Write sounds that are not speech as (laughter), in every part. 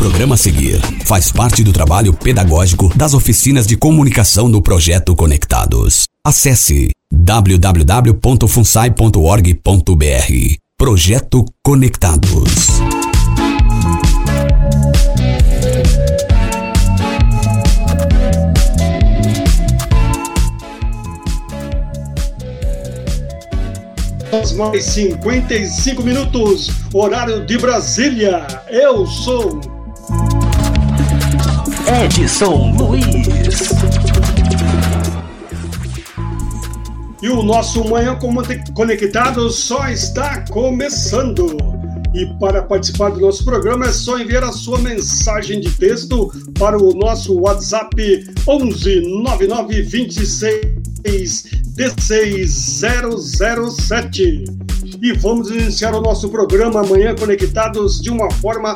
programa a seguir faz parte do trabalho pedagógico das oficinas de comunicação do projeto Conectados. Acesse www.funsai.org.br. Projeto Conectados. mais 55 minutos, horário de Brasília. Eu sou Edson Luiz. E o nosso Manhã Conectado só está começando. E para participar do nosso programa é só enviar a sua mensagem de texto para o nosso WhatsApp 11 99 26 D6007. E vamos iniciar o nosso programa Amanhã Conectados de uma forma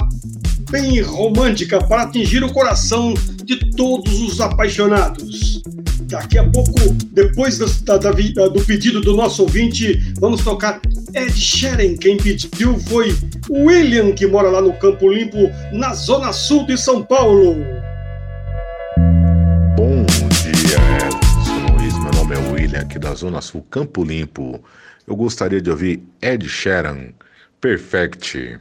bem romântica para atingir o coração de todos os apaixonados. Daqui a pouco, depois da, da, do pedido do nosso ouvinte, vamos tocar Ed Sheeran. Quem pediu foi William, que mora lá no Campo Limpo, na zona sul de São Paulo. aqui da Zona Sul Campo Limpo. Eu gostaria de ouvir Ed Sheeran, Perfect.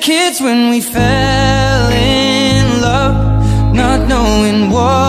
Kids when we fell in love, not knowing what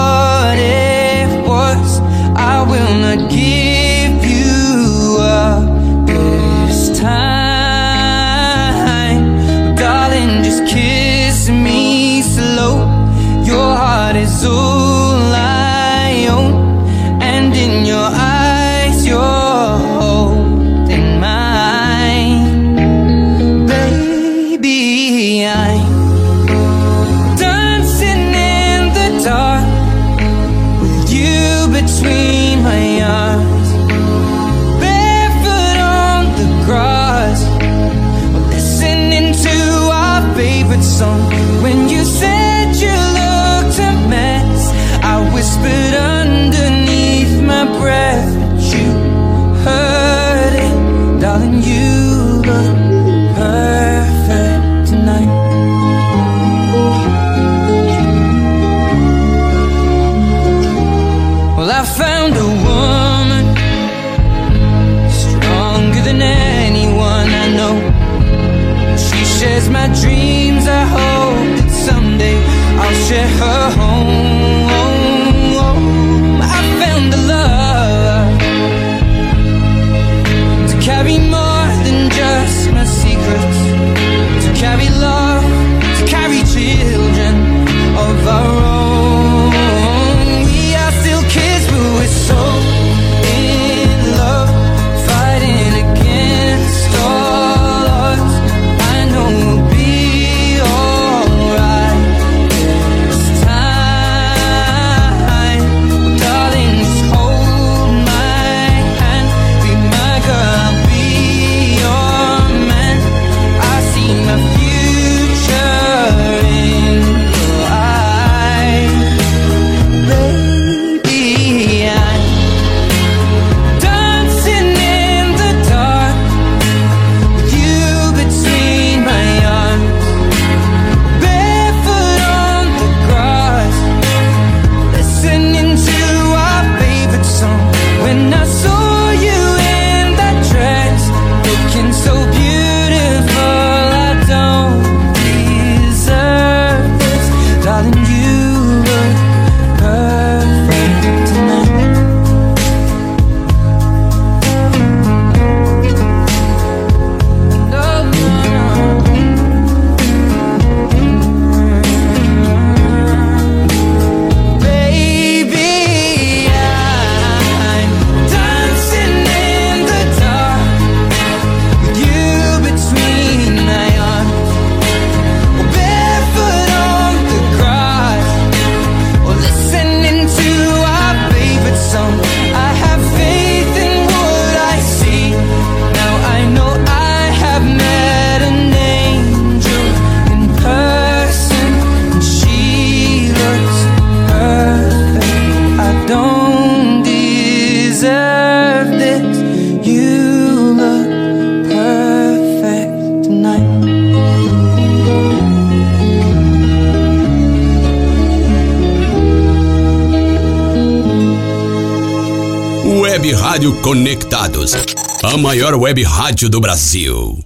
Rádio Conectados, a maior web rádio do Brasil.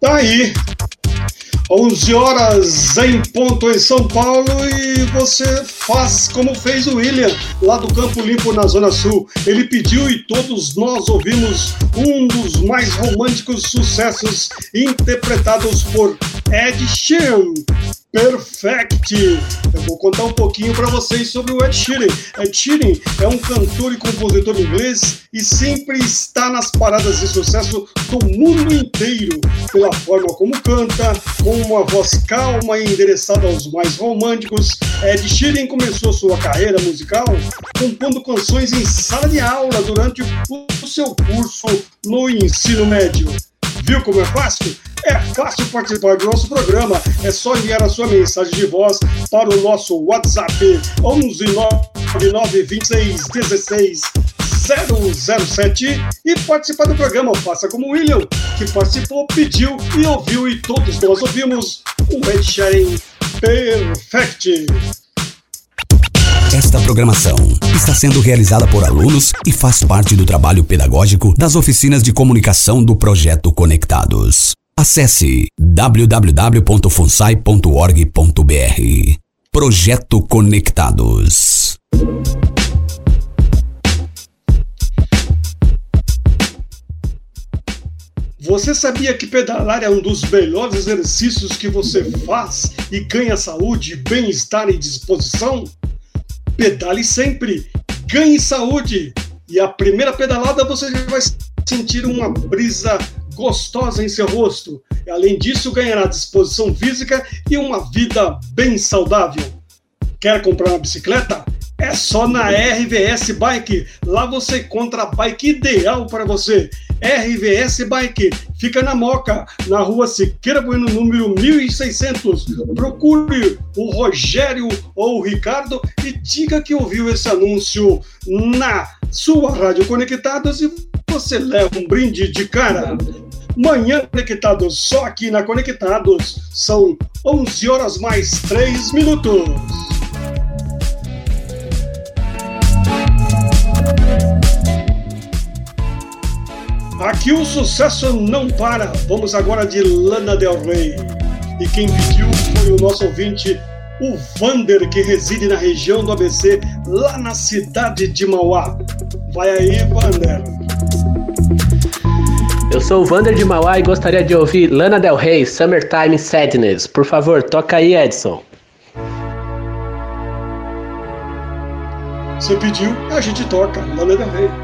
Tá aí. 11 horas em ponto em São Paulo e você faz como fez o William lá do Campo Limpo na Zona Sul. Ele pediu e todos nós ouvimos um dos mais românticos sucessos interpretados por Ed Sheeran. Perfect! Eu vou contar um pouquinho para vocês sobre o Ed Sheeran. Ed Sheeran é um cantor e compositor inglês e sempre está nas paradas de sucesso do mundo inteiro, pela forma como canta, com uma voz calma e endereçada aos mais românticos. Ed Sheeran começou sua carreira musical compondo canções em sala de aula durante o seu curso no ensino médio. Viu como é fácil? É fácil participar do nosso programa. É só enviar a sua mensagem de voz para o nosso WhatsApp 11 9926 16 007 e participar do programa. Faça como o William, que participou, pediu e ouviu, e todos nós ouvimos o Ed Sheeran Perfect. Esta programação está sendo realizada por alunos e faz parte do trabalho pedagógico das oficinas de comunicação do projeto Conectados. Acesse www.funsai.org.br. Projeto Conectados. Você sabia que pedalar é um dos melhores exercícios que você faz e ganha saúde, bem-estar e disposição? Pedale sempre, ganhe saúde. E a primeira pedalada você já vai sentir uma brisa gostosa em seu rosto. E, além disso, ganhará disposição física e uma vida bem saudável. Quer comprar uma bicicleta? É só na RVS Bike. Lá você encontra a bike ideal para você. RVS Bike fica na Moca, na rua Siqueira Bueno, número 1600. Procure o Rogério ou o Ricardo e diga que ouviu esse anúncio na sua Rádio Conectados e você leva um brinde de cara. Manhã Conectados, só aqui na Conectados. São 11 horas mais 3 minutos. Aqui o sucesso não para. Vamos agora de Lana Del Rey. E quem pediu foi o nosso ouvinte, o Vander, que reside na região do ABC, lá na cidade de Mauá. Vai aí, Vander. Eu sou o Vander de Mauá e gostaria de ouvir Lana Del Rey, Summertime Sadness. Por favor, toca aí, Edson. Você pediu, a gente toca. Lana Del Rey.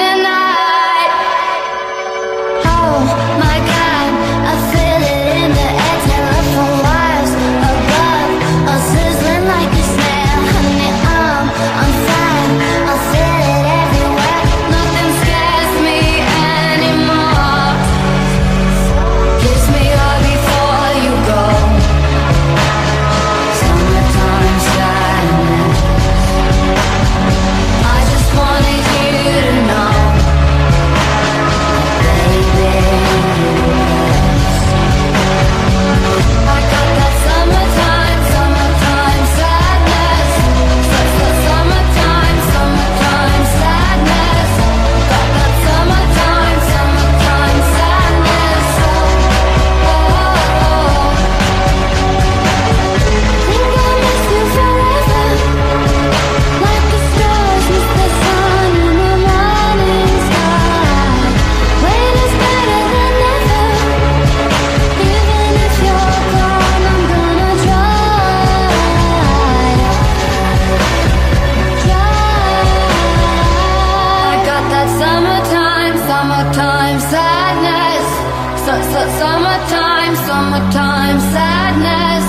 that summertime, summertime sadness.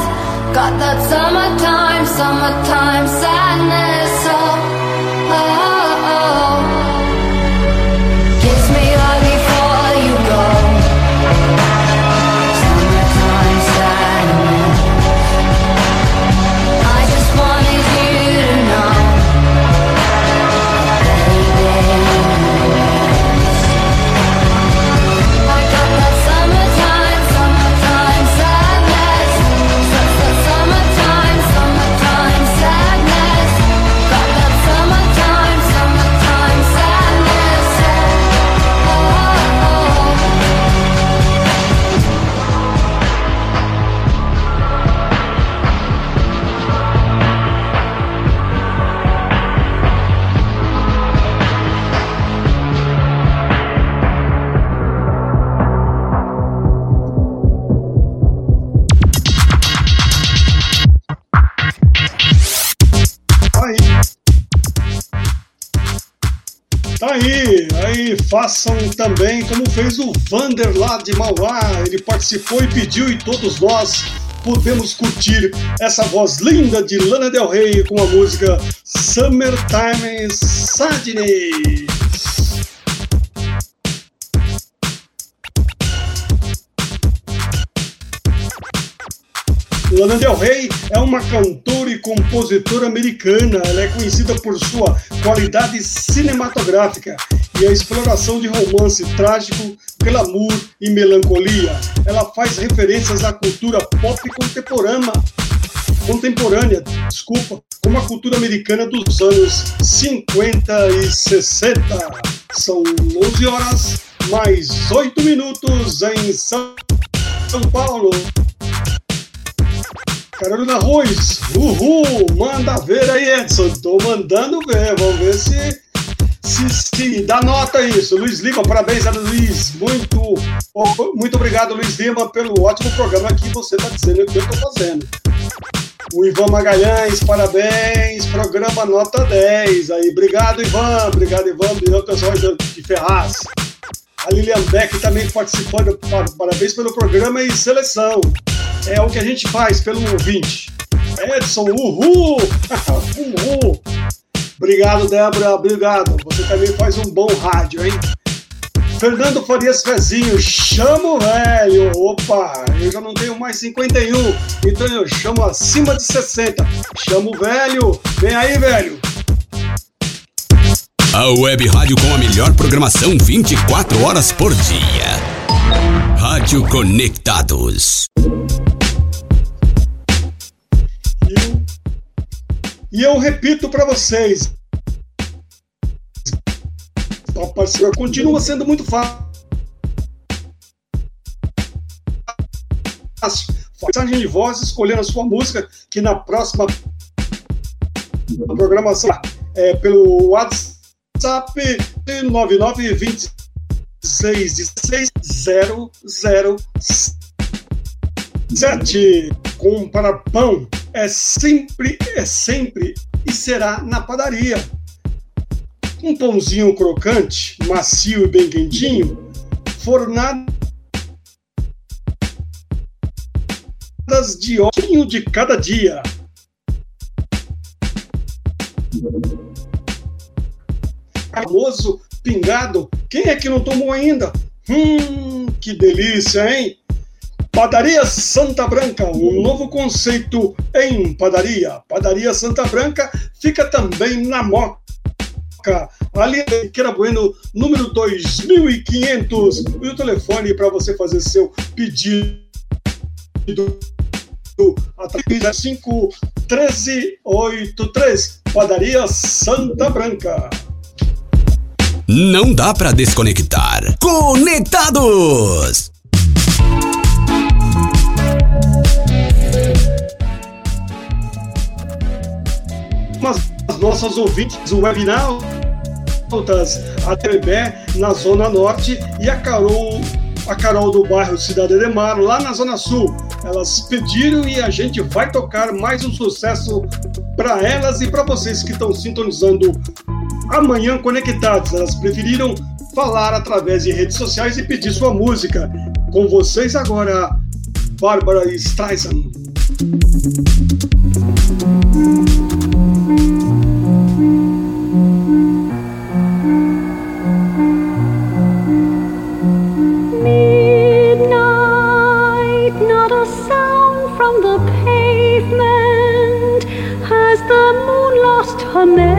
Got that summertime, summertime sadness. Tá aí, aí façam também como fez o Vander lá de Mauá. Ele participou e pediu e todos nós podemos curtir essa voz linda de Lana Del Rey com a música Summertime Sadness. Lana Del Rey é uma cantora e compositora americana. Ela é conhecida por sua qualidade cinematográfica e a exploração de romance trágico, glamour e melancolia. Ela faz referências à cultura pop contemporânea, contemporânea, desculpa, como a cultura americana dos anos 50 e 60. São 11 horas mais 8 minutos em São São Paulo. Carolina Ruiz, uhul, manda ver aí, Edson. Tô mandando ver, vamos ver se, se, se dá nota isso. Luiz Lima, parabéns, Luiz. Muito, muito obrigado, Luiz Lima, pelo ótimo programa que você está dizendo que eu estou fazendo. O Ivan Magalhães, parabéns, programa nota 10. Aí, obrigado, Ivan, obrigado, Ivan, obrigado, pessoal de Ferraz. A Lilian Beck também participando, parabéns pelo programa e seleção é o que a gente faz pelo ouvinte. Edson, uhul! (laughs) uhul! Obrigado, Débora, obrigado. Você também faz um bom rádio, hein? Fernando Farias Fezinho, chamo velho. Opa, eu já não tenho mais 51, então eu chamo acima de 60. Chamo velho. Vem aí, velho. A web rádio com a melhor programação 24 horas por dia. Rádio Conectados. E eu repito para vocês, a parceria continua sendo muito fácil. Mensagem de voz escolhendo a sua música, que na próxima programação é pelo WhatsApp 992166007 com para pão é sempre, é sempre e será na padaria. Um pãozinho crocante, macio e bem quentinho, fornadas de óleo de cada dia. Famoso pingado, quem é que não tomou ainda? Hum, que delícia, hein? Padaria Santa Branca, um novo conceito em padaria. Padaria Santa Branca fica também na Moca, ali Queira Bueno, número 2500. E o telefone para você fazer seu pedido através 5 1383. Padaria Santa Branca. Não dá para desconectar. Conectados! As nossas ouvintes, o webinautas, a Trebé na Zona Norte e a Carol, a Carol do bairro Cidade de Mar, lá na Zona Sul. Elas pediram e a gente vai tocar mais um sucesso para elas e para vocês que estão sintonizando amanhã conectados. Elas preferiram falar através de redes sociais e pedir sua música. Com vocês agora, Bárbara Streisand. not a sound from the pavement. Has the moon lost her?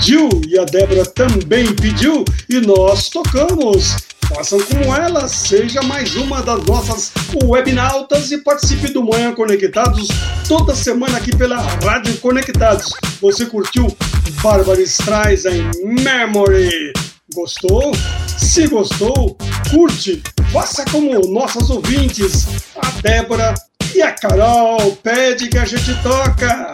Pediu e a Débora também pediu e nós tocamos. Façam como ela, seja mais uma das nossas webnautas e participe do Manhã Conectados toda semana aqui pela Rádio Conectados. Você curtiu Bárbara Streisand Memory? Gostou? Se gostou, curte, faça como nossas ouvintes, a Débora e a Carol, pede que a gente toca.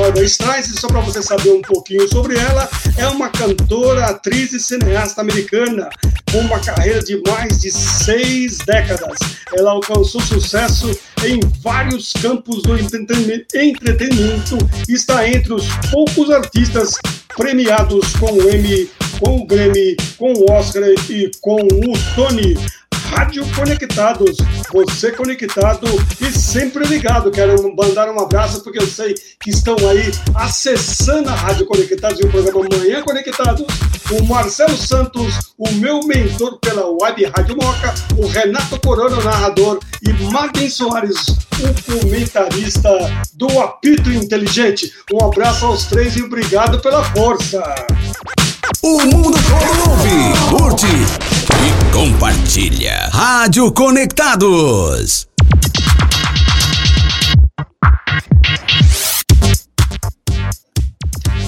Bárbara Streisand, só para você saber um pouquinho sobre ela, é uma cantora, atriz e cineasta americana com uma carreira de mais de seis décadas. Ela alcançou sucesso em vários campos do entretenimento e está entre os poucos artistas premiados com o Emmy, com o Grammy, com o Oscar e com o Tony. Rádio Conectados, você conectado e sempre ligado. Quero mandar um abraço porque eu sei que estão aí acessando a Rádio Conectados e o programa Manhã Conectados. O Marcelo Santos, o meu mentor pela Web Rádio Moca, o Renato Corona, o narrador, e Martin Soares, o comentarista do Apito Inteligente. Um abraço aos três e obrigado pela força. O mundo ouve, curte e compartilha. Rádio Conectados.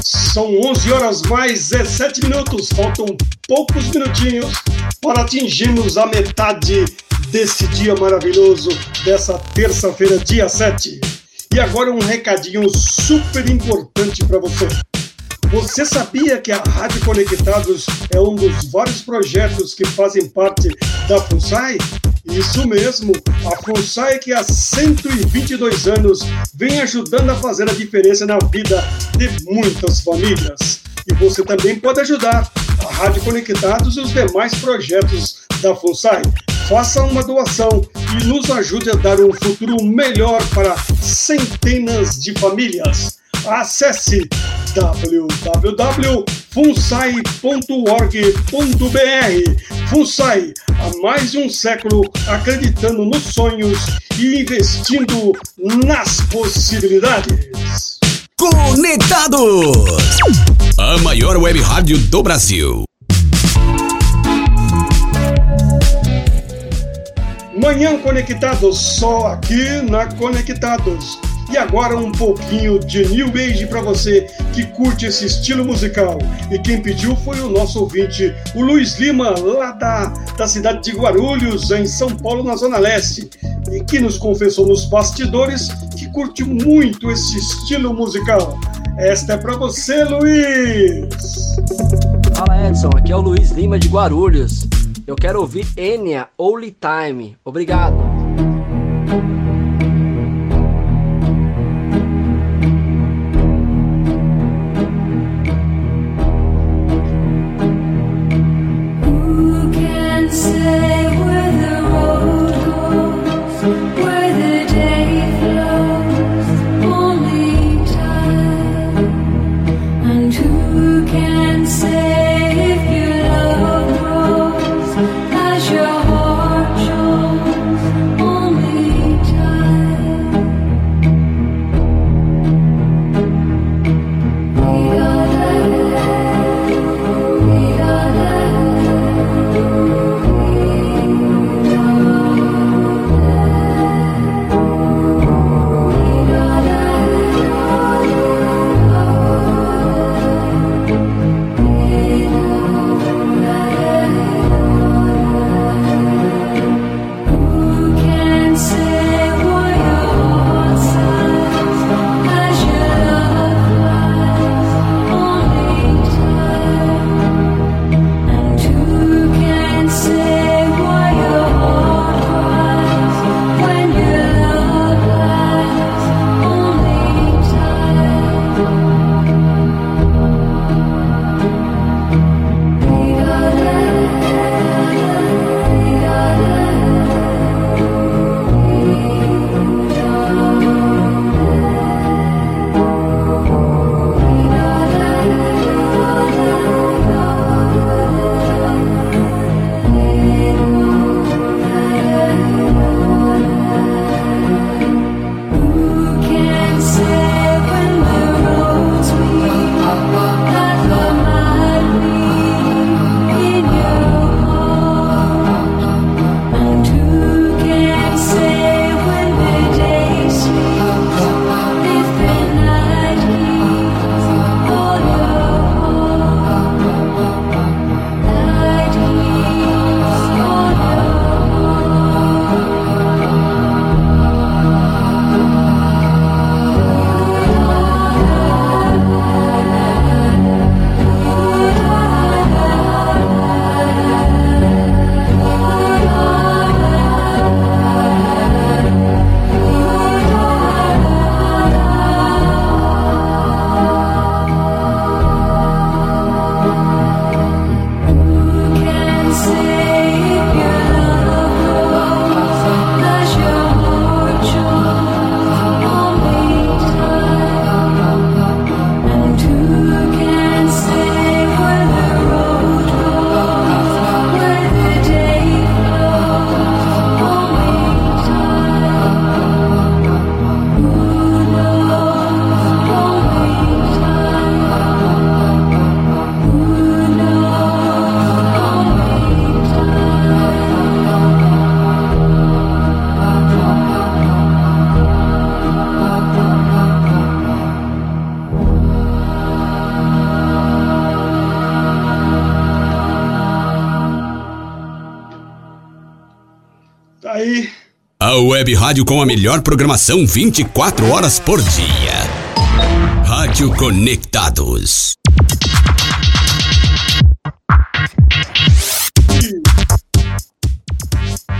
São 11 horas mais 17 minutos. Faltam poucos minutinhos para atingirmos a metade desse dia maravilhoso, dessa terça-feira, dia 7. E agora um recadinho super importante para você. Você sabia que a Rádio Conectados é um dos vários projetos que fazem parte da FUNSAI? Isso mesmo, a FUNSAI que há 122 anos vem ajudando a fazer a diferença na vida de muitas famílias. E você também pode ajudar a Rádio Conectados e os demais projetos da FUNSAI. Faça uma doação e nos ajude a dar um futuro melhor para centenas de famílias. Acesse www.funsai.org.br. Funsai, há mais de um século acreditando nos sonhos e investindo nas possibilidades. Conectados! A maior web rádio do Brasil. Manhã Conectados, só aqui na Conectados. E agora um pouquinho de New Age para você que curte esse estilo musical. E quem pediu foi o nosso ouvinte, o Luiz Lima, lá da, da cidade de Guarulhos, em São Paulo, na Zona Leste. E que nos confessou nos bastidores que curte muito esse estilo musical. Esta é para você, Luiz! Fala Edson, aqui é o Luiz Lima de Guarulhos. Eu quero ouvir Enya Only Time. Obrigado. A Web Rádio com a melhor programação 24 horas por dia. Rádio Conectados.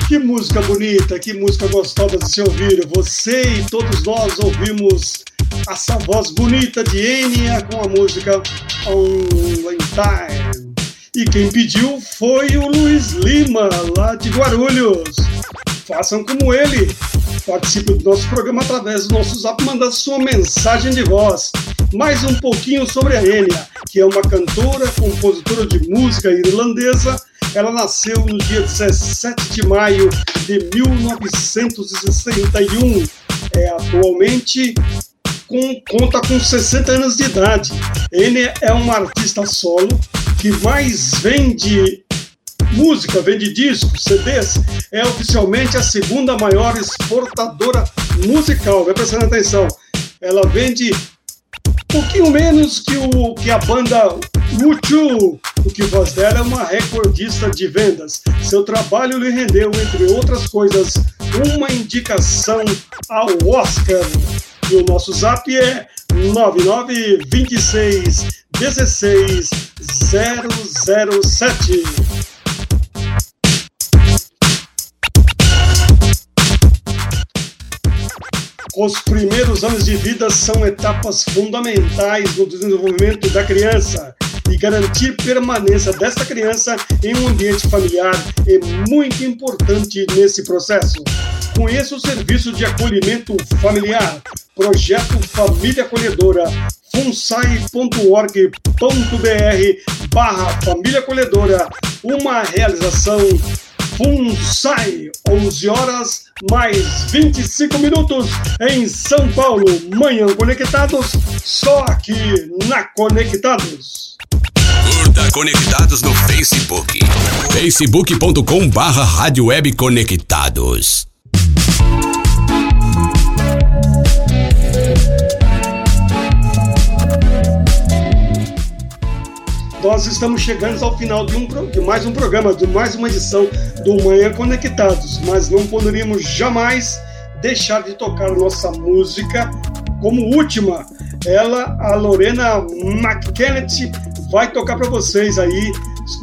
Que música bonita, que música gostosa de se ouvir. Você e todos nós ouvimos essa voz bonita de Enya com a música On Time. E quem pediu foi o Luiz Lima, lá de Guarulhos. Façam como ele. Participe do nosso programa através do nosso zap, manda sua mensagem de voz. Mais um pouquinho sobre a Enya, que é uma cantora, compositora de música irlandesa. Ela nasceu no dia 17 de maio de 1961. É atualmente com, conta com 60 anos de idade. Ele é uma artista solo que mais vende música, vende discos, CDs, é oficialmente a segunda maior exportadora musical. Vai prestando atenção. Ela vende um pouquinho menos que, o, que a banda U2. O que voz dela é uma recordista de vendas. Seu trabalho lhe rendeu, entre outras coisas, uma indicação ao Oscar. E o nosso zap é 9926 16 007. Os primeiros anos de vida são etapas fundamentais no desenvolvimento da criança e garantir permanência desta criança em um ambiente familiar é muito importante nesse processo. Conheça o serviço de acolhimento familiar, projeto Família Acolhedora, funsai.org.br barra Família Acolhedora, uma realização FUNSAI, 11 horas mais 25 minutos em São Paulo. Manhã Conectados, só aqui na Conectados. Curta Conectados no Facebook. facebook.com barra Rádio Web Conectados. Nós estamos chegando ao final de, um, de mais um programa, de mais uma edição do Manhã Conectados, mas não poderíamos jamais deixar de tocar nossa música como última. Ela, a Lorena McKennett, vai tocar para vocês aí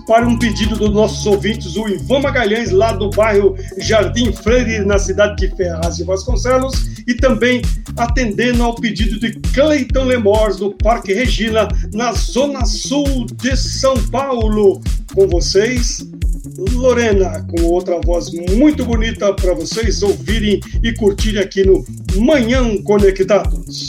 para um pedido dos nossos ouvintes, o Ivan Magalhães, lá do bairro Jardim Freire, na cidade de Ferraz de Vasconcelos, e também atendendo ao pedido de Cleiton Lemors, do Parque Regina, na zona sul de São Paulo. Com vocês, Lorena, com outra voz muito bonita para vocês ouvirem e curtirem aqui no Manhã Conectados.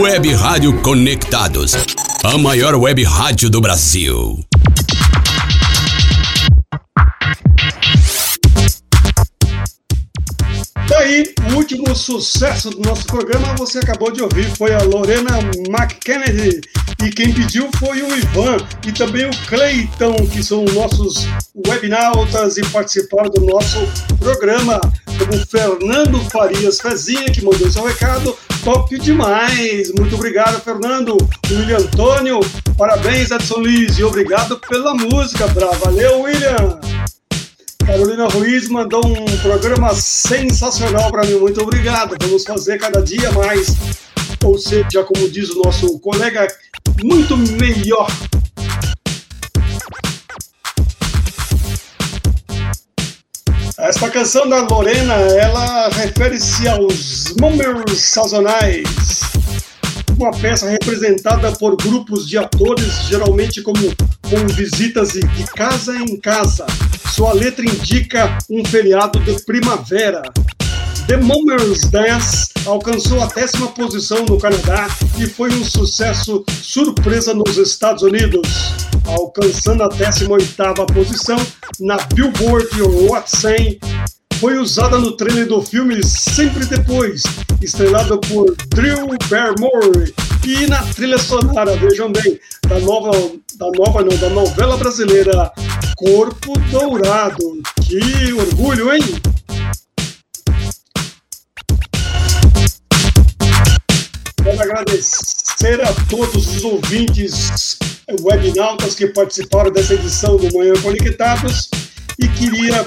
Web Rádio Conectados. A maior web rádio do Brasil. Daí, o último sucesso do nosso programa, você acabou de ouvir, foi a Lorena McKennedy. E quem pediu foi o Ivan e também o Cleiton, que são nossos webnautas e participaram do nosso programa. Como Fernando Farias Fezinha, que mandou seu recado. Top demais! Muito obrigado, Fernando. William Antônio, parabéns, Edson Liz, e obrigado pela música, brava. Valeu, William! Carolina Ruiz mandou um programa sensacional para mim. Muito obrigado. Vamos fazer cada dia mais. Ou seja, como diz o nosso colega, muito melhor. Esta canção da Lorena, ela refere-se aos números sazonais. Uma peça representada por grupos de atores, geralmente como com visitas de casa em casa sua letra indica um feriado de primavera. The Mummers Dance alcançou a décima posição no Canadá e foi um sucesso surpresa nos Estados Unidos, alcançando a 18ª posição na Billboard Hot 100. Foi usada no trailer do filme Sempre Depois, estrelado por Drew Barrymore, e na trilha sonora, vejam bem, da nova, da nova não, da novela brasileira Corpo Dourado. Que orgulho, hein? Agradecer a todos os ouvintes webnautas que participaram dessa edição do Manhã Conectados e queria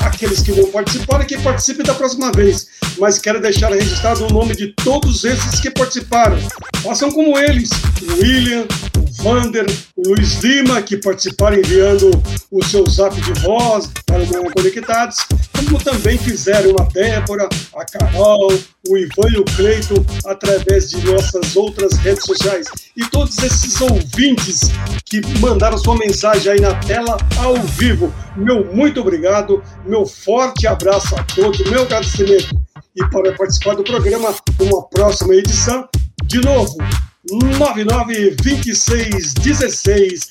aqueles que não participaram que participem da próxima vez. Mas quero deixar registrado o nome de todos esses que participaram. Façam como eles: o William, o Vander, o Luiz Lima, que participaram enviando o seu zap de voz para o Manhã Conectados, como também fizeram a Débora, a Carol, o Ivan e o Cleiton através de nossas outras redes sociais. E todos esses ouvintes que mandaram sua mensagem aí na tela ao vivo. Meu muito obrigado, meu forte abraço a todos, meu agradecimento. E para participar do programa, uma próxima edição, de novo, 992616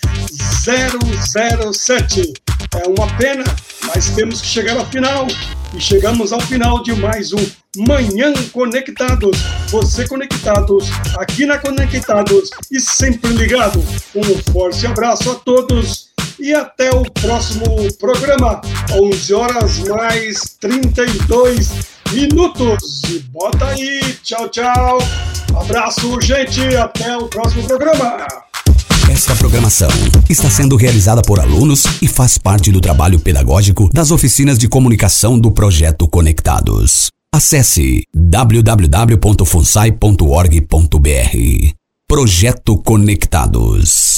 É uma pena, mas temos que chegar ao final. E chegamos ao final de mais um Manhã Conectados. Você conectados, aqui na Conectados e sempre ligado. Um forte abraço a todos e até o próximo programa, 11 horas mais 32 minutos. E bota aí, tchau, tchau. Abraço, gente, até o próximo programa. Esta programação está sendo realizada por alunos e faz parte do trabalho pedagógico das oficinas de comunicação do projeto Conectados. Acesse www.funsai.org.br. Projeto Conectados.